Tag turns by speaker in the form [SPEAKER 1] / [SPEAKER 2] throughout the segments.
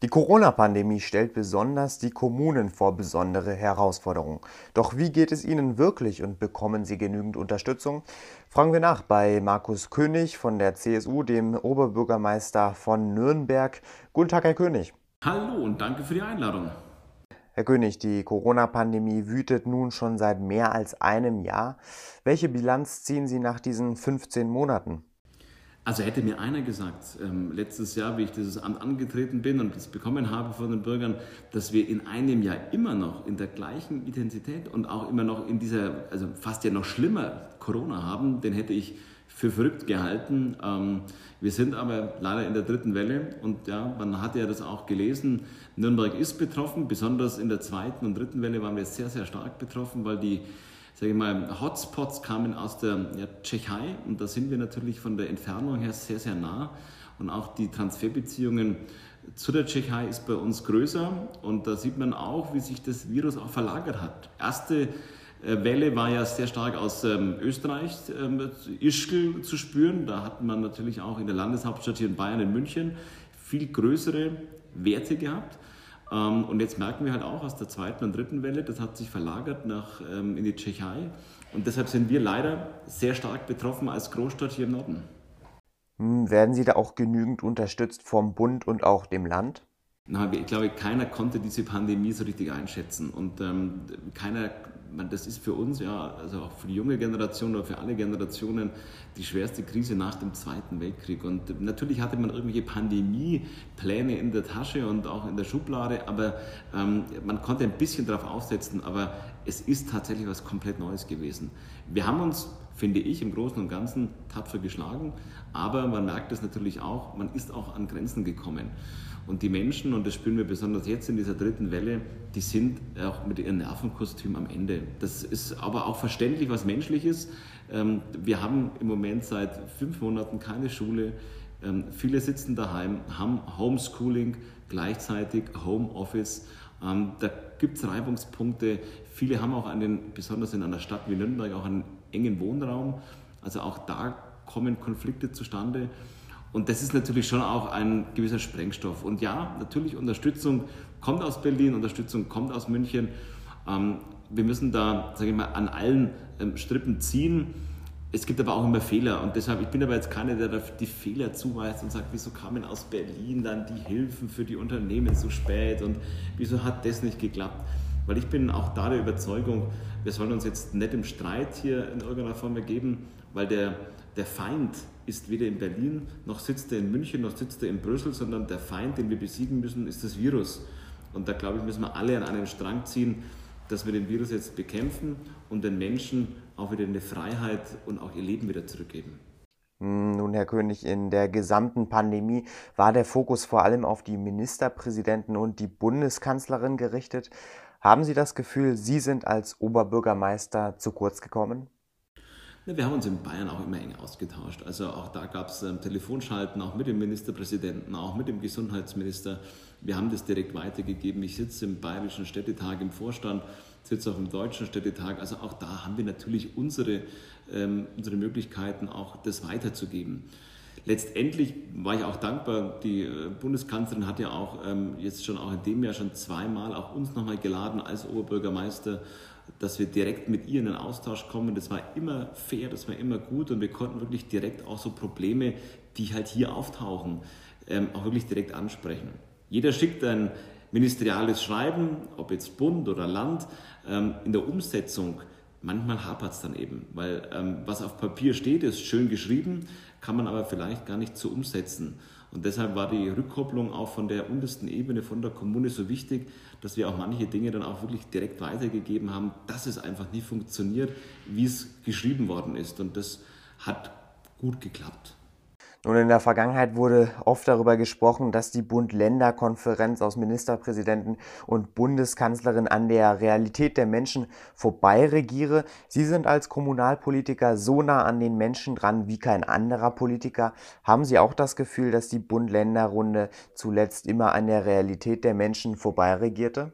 [SPEAKER 1] Die Corona-Pandemie stellt besonders die Kommunen vor besondere Herausforderungen. Doch wie geht es ihnen wirklich und bekommen sie genügend Unterstützung? Fragen wir nach bei Markus König von der CSU, dem Oberbürgermeister von Nürnberg. Guten Tag, Herr König.
[SPEAKER 2] Hallo und danke für die Einladung.
[SPEAKER 1] Herr König, die Corona-Pandemie wütet nun schon seit mehr als einem Jahr. Welche Bilanz ziehen Sie nach diesen 15 Monaten?
[SPEAKER 2] Also hätte mir einer gesagt, ähm, letztes Jahr, wie ich dieses Amt angetreten bin und das bekommen habe von den Bürgern, dass wir in einem Jahr immer noch in der gleichen Intensität und auch immer noch in dieser, also fast ja noch schlimmer Corona haben, den hätte ich für verrückt gehalten. Ähm, wir sind aber leider in der dritten Welle und ja, man hat ja das auch gelesen. Nürnberg ist betroffen, besonders in der zweiten und dritten Welle waren wir sehr, sehr stark betroffen, weil die sage ich mal, Hotspots kamen aus der ja, Tschechei und da sind wir natürlich von der Entfernung her sehr, sehr nah. Und auch die Transferbeziehungen zu der Tschechei ist bei uns größer und da sieht man auch, wie sich das Virus auch verlagert hat. Erste äh, Welle war ja sehr stark aus ähm, Österreich, ähm, Ischgl zu spüren. Da hat man natürlich auch in der Landeshauptstadt hier in Bayern, in München, viel größere Werte gehabt. Ähm, und jetzt merken wir halt auch aus der zweiten und dritten Welle, das hat sich verlagert nach, ähm, in die Tschechei. Und deshalb sind wir leider sehr stark betroffen als Großstadt hier im Norden.
[SPEAKER 1] Hm, werden Sie da auch genügend unterstützt vom Bund und auch dem Land?
[SPEAKER 2] Na, ich glaube, keiner konnte diese Pandemie so richtig einschätzen. Und ähm, keiner das ist für uns ja, also auch für die junge Generation oder für alle Generationen, die schwerste Krise nach dem Zweiten Weltkrieg. Und natürlich hatte man irgendwelche Pandemiepläne in der Tasche und auch in der Schublade, aber ähm, man konnte ein bisschen darauf aufsetzen, aber es ist tatsächlich was komplett Neues gewesen. Wir haben uns, finde ich, im Großen und Ganzen tapfer geschlagen, aber man merkt es natürlich auch, man ist auch an Grenzen gekommen. Und die Menschen, und das spüren wir besonders jetzt in dieser dritten Welle, die sind auch mit ihrem Nervenkostüm am Ende. Das ist aber auch verständlich, was menschlich ist. Ähm, wir haben im Moment seit fünf Monaten keine Schule. Ähm, viele sitzen daheim, haben Homeschooling, gleichzeitig Homeoffice. Ähm, da gibt es Reibungspunkte. Viele haben auch einen, besonders in einer Stadt wie Nürnberg, auch einen engen Wohnraum. Also auch da kommen Konflikte zustande. Und das ist natürlich schon auch ein gewisser Sprengstoff. Und ja, natürlich Unterstützung kommt aus Berlin, Unterstützung kommt aus München. Ähm, wir müssen da, sage ich mal, an allen ähm, Strippen ziehen. Es gibt aber auch immer Fehler und deshalb, ich bin aber jetzt keiner, der die Fehler zuweist und sagt, wieso kamen aus Berlin dann die Hilfen für die Unternehmen so spät und wieso hat das nicht geklappt? Weil ich bin auch da der Überzeugung, wir sollen uns jetzt nicht im Streit hier in irgendeiner Form ergeben, weil der, der Feind ist weder in Berlin, noch sitzt er in München, noch sitzt er in Brüssel, sondern der Feind, den wir besiegen müssen, ist das Virus. Und da glaube ich, müssen wir alle an einen Strang ziehen, dass wir den Virus jetzt bekämpfen und den Menschen auch wieder eine Freiheit und auch ihr Leben wieder zurückgeben.
[SPEAKER 1] Hm, nun, Herr König, in der gesamten Pandemie war der Fokus vor allem auf die Ministerpräsidenten und die Bundeskanzlerin gerichtet. Haben Sie das Gefühl, Sie sind als Oberbürgermeister zu kurz gekommen?
[SPEAKER 2] Wir haben uns in Bayern auch immer eng ausgetauscht. Also auch da gab es ähm, Telefonschalten, auch mit dem Ministerpräsidenten, auch mit dem Gesundheitsminister. Wir haben das direkt weitergegeben. Ich sitze im Bayerischen Städtetag im Vorstand, sitze auch im Deutschen Städtetag. Also auch da haben wir natürlich unsere, ähm, unsere Möglichkeiten, auch das weiterzugeben. Letztendlich war ich auch dankbar. Die äh, Bundeskanzlerin hat ja auch ähm, jetzt schon auch in dem Jahr schon zweimal auch uns nochmal geladen als Oberbürgermeister dass wir direkt mit ihr in den Austausch kommen. Das war immer fair, das war immer gut und wir konnten wirklich direkt auch so Probleme, die halt hier auftauchen, ähm, auch wirklich direkt ansprechen. Jeder schickt ein ministeriales Schreiben, ob jetzt Bund oder Land, ähm, in der Umsetzung. Manchmal hapert es dann eben, weil ähm, was auf Papier steht, ist schön geschrieben, kann man aber vielleicht gar nicht so umsetzen. Und deshalb war die Rückkopplung auch von der untersten Ebene, von der Kommune so wichtig, dass wir auch manche Dinge dann auch wirklich direkt weitergegeben haben, dass es einfach nicht funktioniert, wie es geschrieben worden ist. Und das hat gut geklappt.
[SPEAKER 1] Nun, in der Vergangenheit wurde oft darüber gesprochen, dass die Bund-Länder-Konferenz aus Ministerpräsidenten und Bundeskanzlerin an der Realität der Menschen vorbei regiere. Sie sind als Kommunalpolitiker so nah an den Menschen dran wie kein anderer Politiker. Haben Sie auch das Gefühl, dass die Bund-Länder-Runde zuletzt immer an der Realität der Menschen vorbei regierte?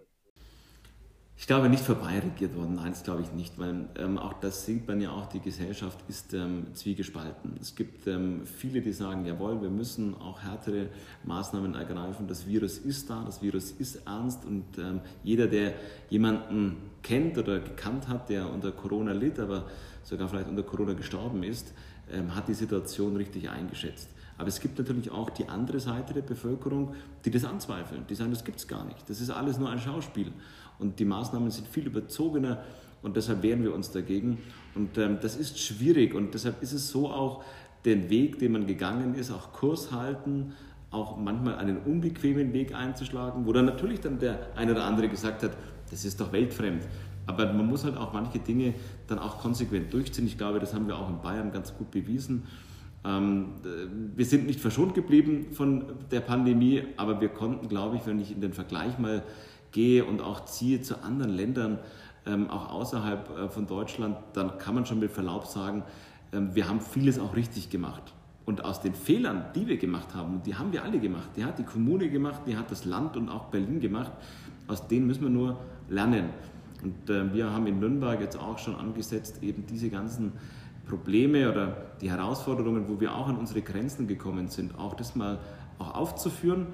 [SPEAKER 2] Ich glaube nicht vorbei regiert worden, nein, das glaube ich nicht, weil ähm, auch das sieht man ja auch, die Gesellschaft ist ähm, zwiegespalten. Es gibt ähm, viele, die sagen, jawohl, wir müssen auch härtere Maßnahmen ergreifen, das Virus ist da, das Virus ist ernst und ähm, jeder, der jemanden kennt oder gekannt hat, der unter Corona litt, aber sogar vielleicht unter Corona gestorben ist, ähm, hat die Situation richtig eingeschätzt. Aber es gibt natürlich auch die andere Seite der Bevölkerung, die das anzweifeln. Die sagen, das gibt es gar nicht. Das ist alles nur ein Schauspiel. Und die Maßnahmen sind viel überzogener und deshalb wehren wir uns dagegen. Und ähm, das ist schwierig und deshalb ist es so auch, den Weg, den man gegangen ist, auch Kurs halten, auch manchmal einen unbequemen Weg einzuschlagen, wo dann natürlich dann der eine oder andere gesagt hat, das ist doch weltfremd. Aber man muss halt auch manche Dinge dann auch konsequent durchziehen. Ich glaube, das haben wir auch in Bayern ganz gut bewiesen. Ähm, wir sind nicht verschont geblieben von der Pandemie, aber wir konnten, glaube ich, wenn ich in den Vergleich mal gehe und auch ziehe zu anderen Ländern, ähm, auch außerhalb äh, von Deutschland, dann kann man schon mit Verlaub sagen, ähm, wir haben vieles auch richtig gemacht. Und aus den Fehlern, die wir gemacht haben, die haben wir alle gemacht, die hat die Kommune gemacht, die hat das Land und auch Berlin gemacht, aus denen müssen wir nur lernen. Und äh, wir haben in Nürnberg jetzt auch schon angesetzt, eben diese ganzen Probleme oder die Herausforderungen, wo wir auch an unsere Grenzen gekommen sind, auch das mal auch aufzuführen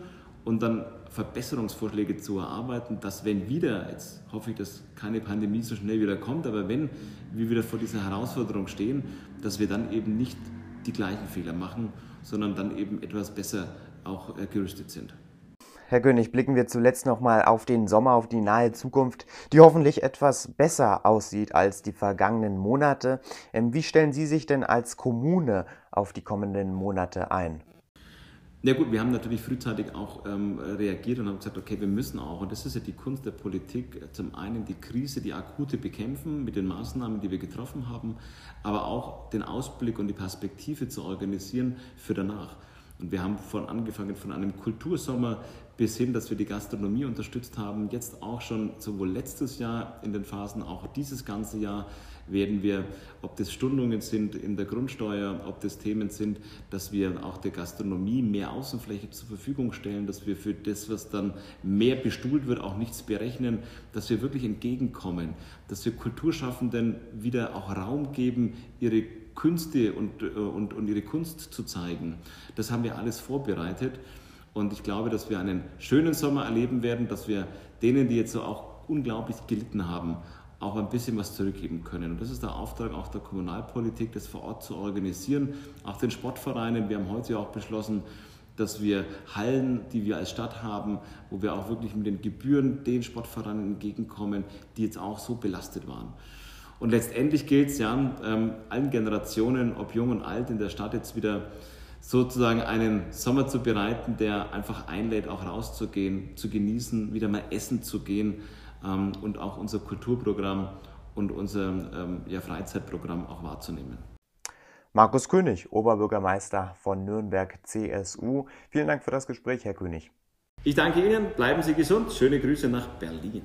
[SPEAKER 2] und dann Verbesserungsvorschläge zu erarbeiten, dass wenn wieder, jetzt hoffe ich, dass keine Pandemie so schnell wieder kommt, aber wenn wir wieder vor dieser Herausforderung stehen, dass wir dann eben nicht die gleichen Fehler machen, sondern dann eben etwas besser auch äh, gerüstet sind.
[SPEAKER 1] Herr König, blicken wir zuletzt nochmal auf den Sommer, auf die nahe Zukunft, die hoffentlich etwas besser aussieht als die vergangenen Monate. Ähm, wie stellen Sie sich denn als Kommune auf die kommenden Monate ein?
[SPEAKER 2] Ja gut, wir haben natürlich frühzeitig auch ähm, reagiert und haben gesagt, okay, wir müssen auch, und das ist ja die Kunst der Politik, zum einen die Krise, die akute bekämpfen mit den Maßnahmen, die wir getroffen haben, aber auch den Ausblick und die Perspektive zu organisieren für danach. Und wir haben von angefangen von einem Kultursommer bis hin, dass wir die Gastronomie unterstützt haben. Jetzt auch schon sowohl letztes Jahr in den Phasen, auch dieses ganze Jahr werden wir, ob das Stundungen sind in der Grundsteuer, ob das Themen sind, dass wir auch der Gastronomie mehr Außenfläche zur Verfügung stellen, dass wir für das, was dann mehr bestuhlt wird, auch nichts berechnen, dass wir wirklich entgegenkommen, dass wir Kulturschaffenden wieder auch Raum geben, ihre Künste und, äh, und, und ihre Kunst zu zeigen. Das haben wir alles vorbereitet. Und ich glaube, dass wir einen schönen Sommer erleben werden, dass wir denen, die jetzt so auch unglaublich gelitten haben, auch ein bisschen was zurückgeben können. Und das ist der Auftrag auch der Kommunalpolitik, das vor Ort zu organisieren. Auch den Sportvereinen. Wir haben heute auch beschlossen, dass wir Hallen, die wir als Stadt haben, wo wir auch wirklich mit den Gebühren den Sportvereinen entgegenkommen, die jetzt auch so belastet waren. Und letztendlich gilt es ja ähm, allen Generationen, ob jung und alt, in der Stadt jetzt wieder sozusagen einen Sommer zu bereiten, der einfach einlädt, auch rauszugehen, zu genießen, wieder mal essen zu gehen ähm, und auch unser Kulturprogramm und unser ähm, ja, Freizeitprogramm auch wahrzunehmen.
[SPEAKER 1] Markus König, Oberbürgermeister von Nürnberg CSU. Vielen Dank für das Gespräch, Herr König.
[SPEAKER 2] Ich danke Ihnen, bleiben Sie gesund, schöne Grüße nach Berlin.